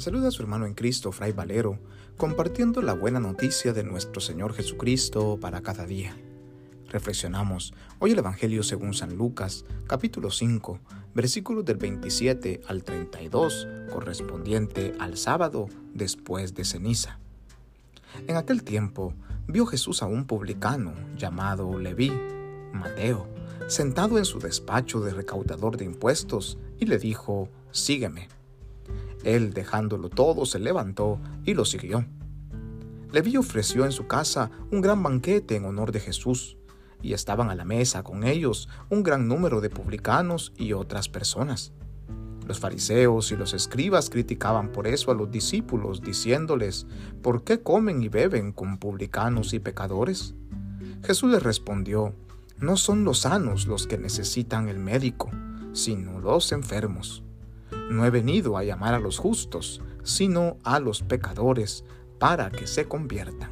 Saluda su hermano en Cristo, Fray Valero, compartiendo la buena noticia de nuestro Señor Jesucristo para cada día. Reflexionamos hoy el Evangelio según San Lucas, capítulo 5, versículos del 27 al 32, correspondiente al sábado después de ceniza. En aquel tiempo vio Jesús a un publicano llamado Leví, Mateo, sentado en su despacho de recaudador de impuestos, y le dijo, Sígueme. Él, dejándolo todo, se levantó y lo siguió. Leví ofreció en su casa un gran banquete en honor de Jesús, y estaban a la mesa con ellos un gran número de publicanos y otras personas. Los fariseos y los escribas criticaban por eso a los discípulos, diciéndoles, ¿por qué comen y beben con publicanos y pecadores? Jesús les respondió, no son los sanos los que necesitan el médico, sino los enfermos. No he venido a llamar a los justos, sino a los pecadores, para que se conviertan.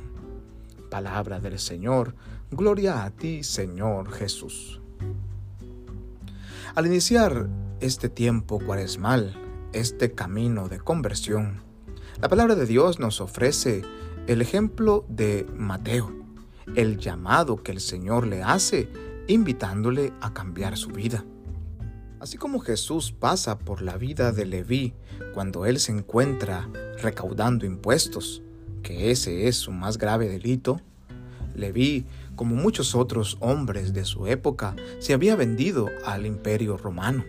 Palabra del Señor, gloria a ti, Señor Jesús. Al iniciar este tiempo cuaresmal, este camino de conversión, la palabra de Dios nos ofrece el ejemplo de Mateo, el llamado que el Señor le hace, invitándole a cambiar su vida. Así como Jesús pasa por la vida de Leví cuando él se encuentra recaudando impuestos, que ese es su más grave delito, Leví, como muchos otros hombres de su época, se había vendido al imperio romano.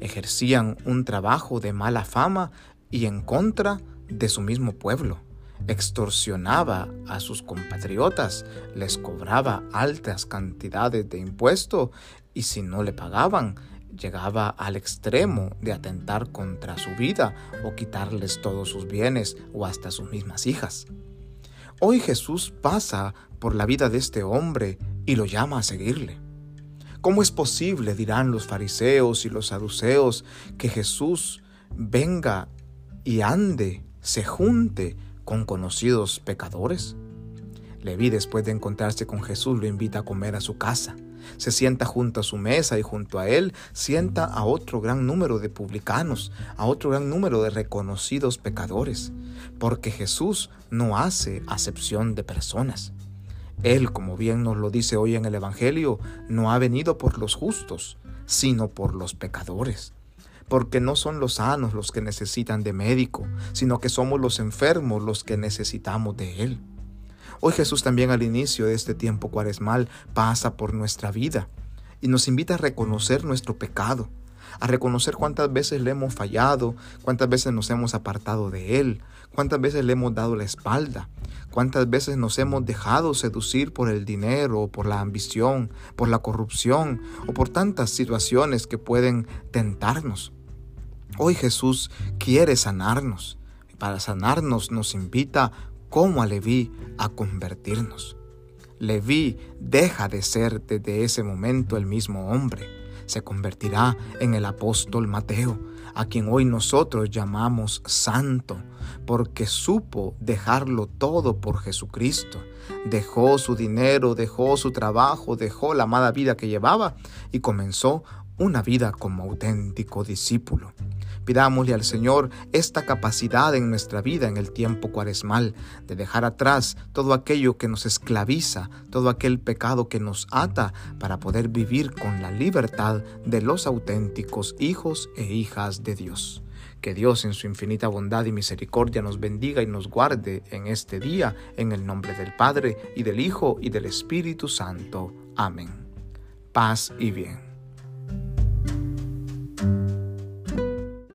Ejercían un trabajo de mala fama y en contra de su mismo pueblo. Extorsionaba a sus compatriotas, les cobraba altas cantidades de impuesto y si no le pagaban, llegaba al extremo de atentar contra su vida o quitarles todos sus bienes o hasta sus mismas hijas. Hoy Jesús pasa por la vida de este hombre y lo llama a seguirle. ¿Cómo es posible, dirán los fariseos y los saduceos, que Jesús venga y ande, se junte con conocidos pecadores? Leví, después de encontrarse con Jesús, lo invita a comer a su casa. Se sienta junto a su mesa y junto a él sienta a otro gran número de publicanos, a otro gran número de reconocidos pecadores, porque Jesús no hace acepción de personas. Él, como bien nos lo dice hoy en el Evangelio, no ha venido por los justos, sino por los pecadores porque no son los sanos los que necesitan de médico, sino que somos los enfermos los que necesitamos de Él. Hoy Jesús también al inicio de este tiempo cuaresmal pasa por nuestra vida y nos invita a reconocer nuestro pecado, a reconocer cuántas veces le hemos fallado, cuántas veces nos hemos apartado de Él, cuántas veces le hemos dado la espalda, cuántas veces nos hemos dejado seducir por el dinero, por la ambición, por la corrupción o por tantas situaciones que pueden tentarnos. Hoy Jesús quiere sanarnos. Para sanarnos nos invita como a Leví a convertirnos. Leví deja de ser desde ese momento el mismo hombre. Se convertirá en el apóstol Mateo, a quien hoy nosotros llamamos santo, porque supo dejarlo todo por Jesucristo. Dejó su dinero, dejó su trabajo, dejó la amada vida que llevaba y comenzó una vida como auténtico discípulo. Pidámosle al Señor esta capacidad en nuestra vida en el tiempo cuaresmal, de dejar atrás todo aquello que nos esclaviza, todo aquel pecado que nos ata, para poder vivir con la libertad de los auténticos hijos e hijas de Dios. Que Dios en su infinita bondad y misericordia nos bendiga y nos guarde en este día, en el nombre del Padre, y del Hijo, y del Espíritu Santo. Amén. Paz y bien.